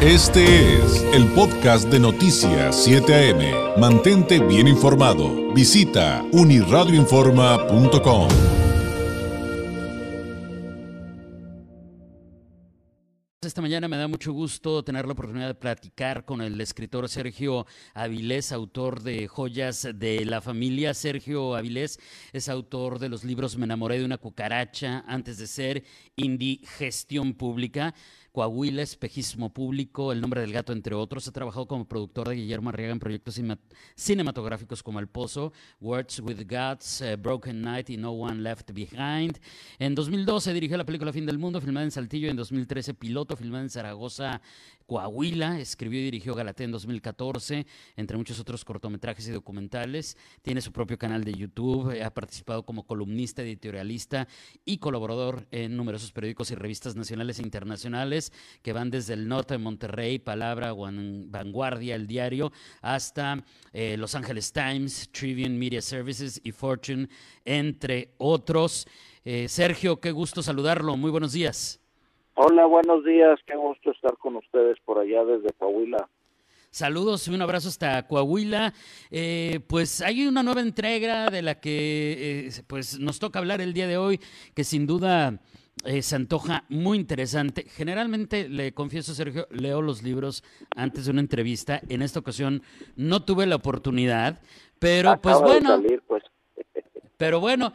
Este es el podcast de Noticias 7 AM. Mantente bien informado. Visita uniradioinforma.com. Esta mañana me da mucho gusto tener la oportunidad de platicar con el escritor Sergio Avilés, autor de Joyas de la Familia. Sergio Avilés es autor de los libros Me enamoré de una cucaracha antes de ser Indigestión Pública. Coahuila, Espejismo Público, El Nombre del Gato, entre otros. Ha trabajado como productor de Guillermo Arriaga en proyectos cinematográficos como El Pozo, Words with Guts, eh, Broken Night y No One Left Behind. En 2012 dirigió la película Fin del Mundo, filmada en Saltillo. En 2013, piloto, filmada en Zaragoza, Coahuila. Escribió y dirigió Galatea en 2014, entre muchos otros cortometrajes y documentales. Tiene su propio canal de YouTube. Ha participado como columnista, editorialista y colaborador en numerosos periódicos y revistas nacionales e internacionales que van desde el norte de Monterrey, Palabra, Vanguardia, El Diario, hasta eh, Los Angeles Times, Tribune Media Services y Fortune, entre otros. Eh, Sergio, qué gusto saludarlo. Muy buenos días. Hola, buenos días. Qué gusto estar con ustedes por allá desde Coahuila. Saludos y un abrazo hasta Coahuila. Eh, pues hay una nueva entrega de la que pues nos toca hablar el día de hoy, que sin duda eh, se antoja muy interesante. Generalmente, le confieso, Sergio, leo los libros antes de una entrevista. En esta ocasión no tuve la oportunidad, pero pues bueno. Pues. Pero bueno,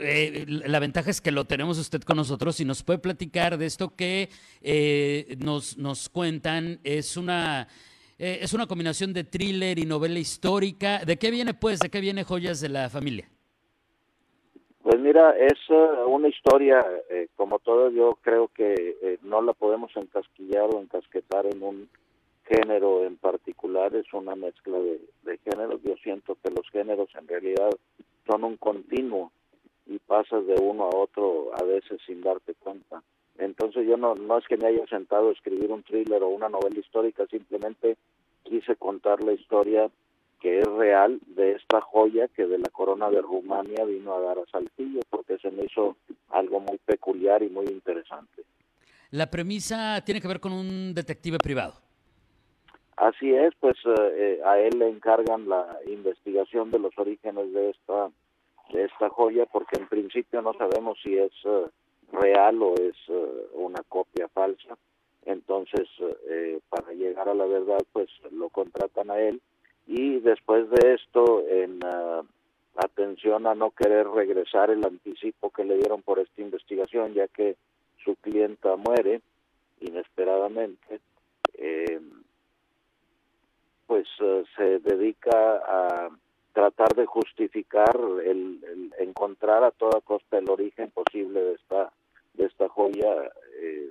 eh, la ventaja es que lo tenemos usted con nosotros y nos puede platicar de esto que eh, nos, nos cuentan. Es una, es una combinación de thriller y novela histórica. ¿De qué viene, pues? ¿De qué viene Joyas de la Familia? Pues mira, es eh, una historia, eh, como todas, yo creo que eh, no la podemos encasquillar o encasquetar en un género en particular, es una mezcla de, géneros. Yo siento que los géneros en realidad son un continuo y pasas de uno a otro a veces sin darte cuenta. Entonces yo no, no es que me haya sentado a escribir un thriller o una novela histórica, simplemente quise contar la historia que es real de esta joya que de la corona de Rumania vino a dar a Saltillo, porque se me hizo algo muy peculiar y muy interesante. La premisa tiene que ver con un detective privado. Así es, pues eh, eh, a él le encargan la investigación de los orígenes de esta de esta joya, porque en principio no sabemos si es eh, real o es una copia falsa. Entonces, para llegar a la verdad, pues lo contratan a él y después de esto en atención a no querer regresar el anticipo que le dieron por esta investigación ya que su clienta muere inesperadamente eh, pues se dedica a tratar de justificar el, encontrar a toda costa el origen posible de esta de esta joya eh,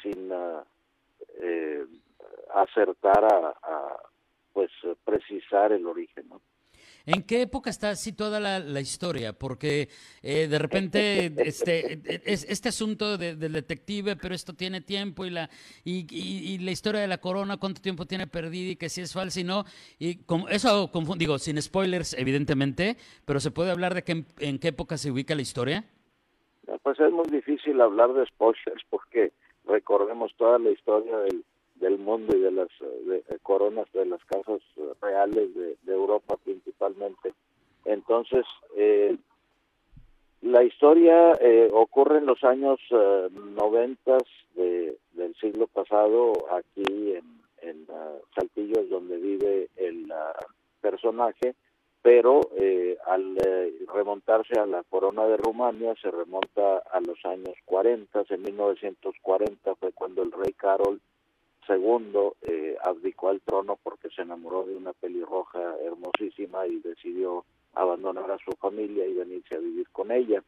sin eh, acertar a pues precisar el origen. ¿En qué época está situada la, la historia? Porque eh, de repente este, es, este asunto del detective, pero esto tiene tiempo y la, y, la historia de la corona, cuánto tiempo tiene perdido y que si es falsa y no. Y como, eso, digo, sin spoilers, evidentemente, pero ¿se puede hablar de que en, qué época se ubica la historia? Pues es muy difícil hablar de spoilers porque recordemos toda la historia del del mundo y de las eh, coronas de las casas reales de, Europa principalmente. Entonces, eh, la historia eh, ocurre en los años noventas del siglo pasado aquí en, en Saltillo, donde vive el personaje, pero al remontarse a la corona de Rumania se remonta a los años 40, en 1940 fue cuando el rey Carol segundo eh, abdicó al trono porque se enamoró de una pelirroja hermosísima y decidió abandonar a su familia y venirse a vivir con ella.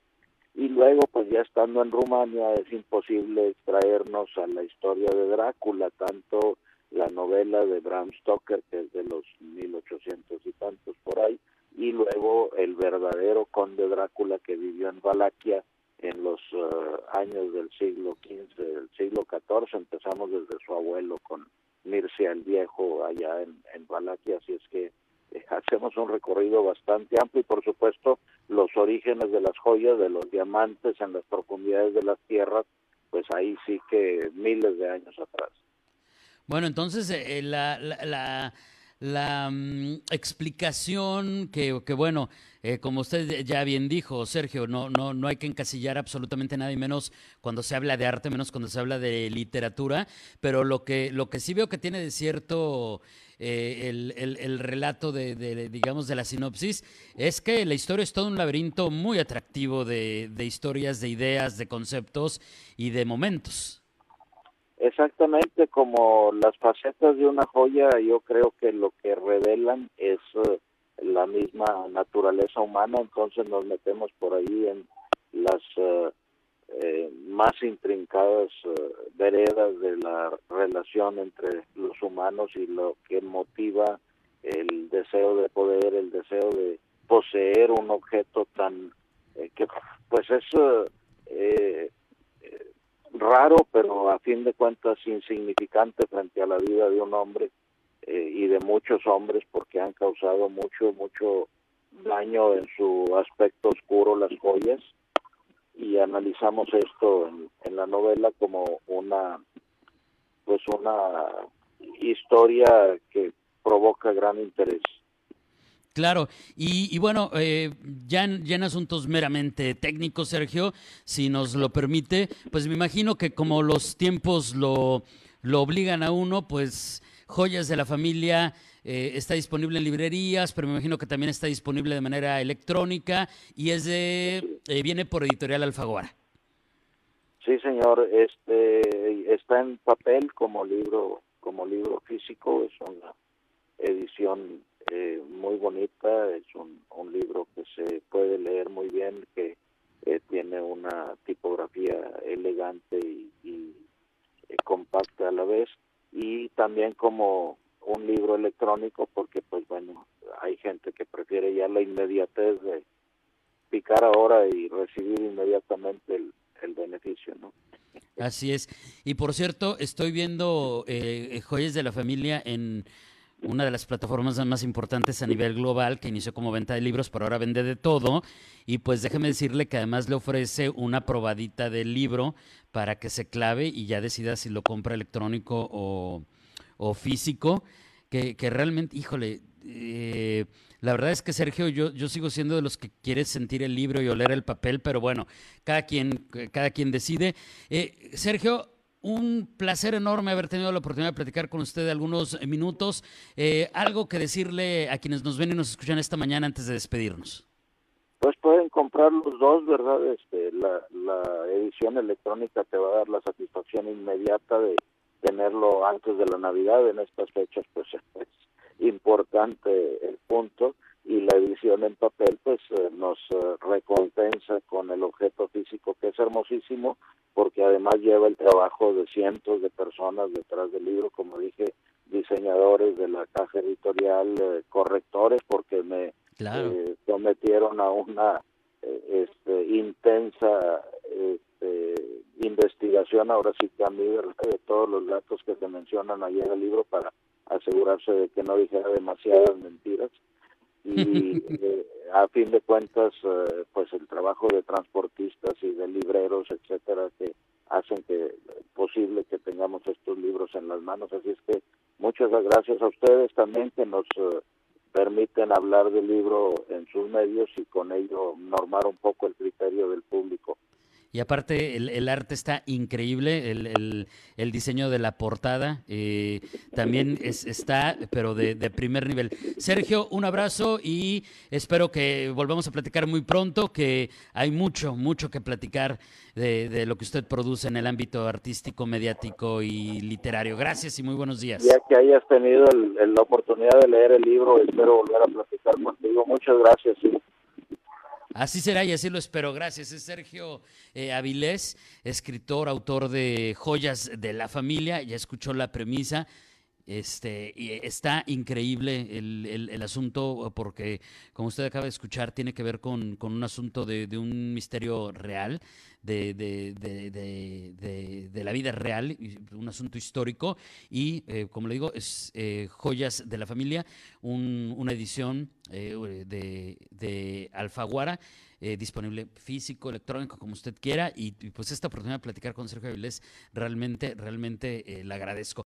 Y luego, pues ya estando en Rumania, es imposible extraernos a la historia de Drácula, tanto la novela de Bram Stoker, que es de los 1800 y tantos por ahí, y luego el verdadero conde Drácula que vivió en Valaquia en los eh, años del siglo XV, del siglo XIV, empezamos desde su abuelo con Mircea el Viejo allá en, en Valaquia, así es que hacemos un recorrido bastante amplio y por supuesto los orígenes de las joyas, de los diamantes en las profundidades de las tierras, pues ahí sí que miles de años atrás. Bueno, entonces eh, la, la, la, mm, explicación que, que bueno, eh, como usted ya bien dijo, Sergio, no, no, no hay que encasillar absolutamente nada y menos cuando se habla de arte, menos cuando se habla de literatura, pero lo que, lo que sí veo que tiene de cierto eh, el, el, relato de, digamos, de la sinopsis, es que la historia es todo un laberinto muy atractivo de, de historias, de ideas, de conceptos y de momentos. Exactamente como las facetas de una joya, yo creo que lo que revelan es eh, la misma naturaleza humana, entonces nos metemos por ahí en las eh, eh, más intrincadas veredas de la relación entre los humanos y lo que motiva el deseo de poder, el deseo de poseer un objeto tan que pues es raro, pero a fin de cuentas insignificante frente a la vida de un hombre eh, y de muchos hombres porque han causado mucho, mucho daño en su aspecto oscuro las joyas y analizamos esto en, en la novela como una pues una historia que provoca gran interés. Claro, y, bueno, eh, ya, en, asuntos meramente técnicos, Sergio, si nos lo permite, pues me imagino que como los tiempos lo, lo obligan a uno, pues Joyas de la Familia eh, está disponible en librerías, pero me imagino que también está disponible de manera electrónica y es de, eh, viene por Editorial Alfaguara. Sí, señor, este está en papel como libro, como libro físico, es una edición eh, muy bonita, es un, un, libro que se puede leer muy bien, que eh, tiene una tipografía elegante y, eh, compacta a la vez, y también como un libro electrónico, porque pues bueno, hay gente que prefiere ya la inmediatez de picar ahora y recibir inmediatamente el, el beneficio, ¿no? Así es. Y por cierto, estoy viendo Joyas de la Familia en una de las plataformas más importantes a nivel global que inició como venta de libros, pero ahora vende de todo. Y pues déjeme decirle que además le ofrece una probadita del libro para que se clave y ya decida si lo compra electrónico o, físico. Que, realmente, híjole, eh, la verdad es que Sergio, yo, yo sigo siendo de los que quiere sentir el libro y oler el papel, pero bueno, cada quien, cada quien decide. Eh, Sergio, un placer enorme haber tenido la oportunidad de platicar con usted algunos minutos. Eh, algo que decirle a quienes nos ven y nos escuchan esta mañana antes de despedirnos. Pues pueden comprar los dos, ¿verdad? Este, la, la edición electrónica te va a dar la satisfacción inmediata de tenerlo antes de la Navidad. En estas fechas, pues es importante el punto y la edición en papel pues eh, nos eh, recompensa con el objeto físico que es hermosísimo porque además lleva el trabajo de cientos de personas detrás del libro como dije diseñadores de la caja editorial eh, correctores porque me sometieron a una este, intensa este, investigación ahora sí que a mí de todos los datos que se mencionan ahí en el libro para asegurarse de que no dijera demasiadas mentiras y eh, a fin de cuentas eh, pues el trabajo de transportistas y de libreros etcétera que hacen que posible que tengamos estos libros en las manos. Así es que muchas gracias a ustedes también que nos eh, permiten hablar del libro en sus medios y con ello normar un poco el criterio del público y aparte el, arte está increíble, el, el, diseño de la portada eh, también es, está, pero de, primer nivel. Sergio, un abrazo y espero que volvamos a platicar muy pronto, que hay mucho, mucho que platicar de, de lo que usted produce en el ámbito artístico, mediático y literario. Gracias y muy buenos días. Ya que hayas tenido la oportunidad de leer el libro, espero volver a platicar contigo. Muchas gracias. Así será y así lo espero. Gracias. Es Sergio eh, Avilés, escritor, autor de Joyas de la Familia. Ya escuchó la premisa. Este, y está increíble el, el, asunto porque, como usted acaba de escuchar, tiene que ver con, con un asunto de, de, un misterio real, de, de, la vida real, un asunto histórico. Y, eh, como le digo, es eh, Joyas de la Familia, un, una edición eh, de, Alfaguara. disponible físico, electrónico, como usted quiera, y, pues esta oportunidad de platicar con Sergio Avilés realmente, realmente la agradezco.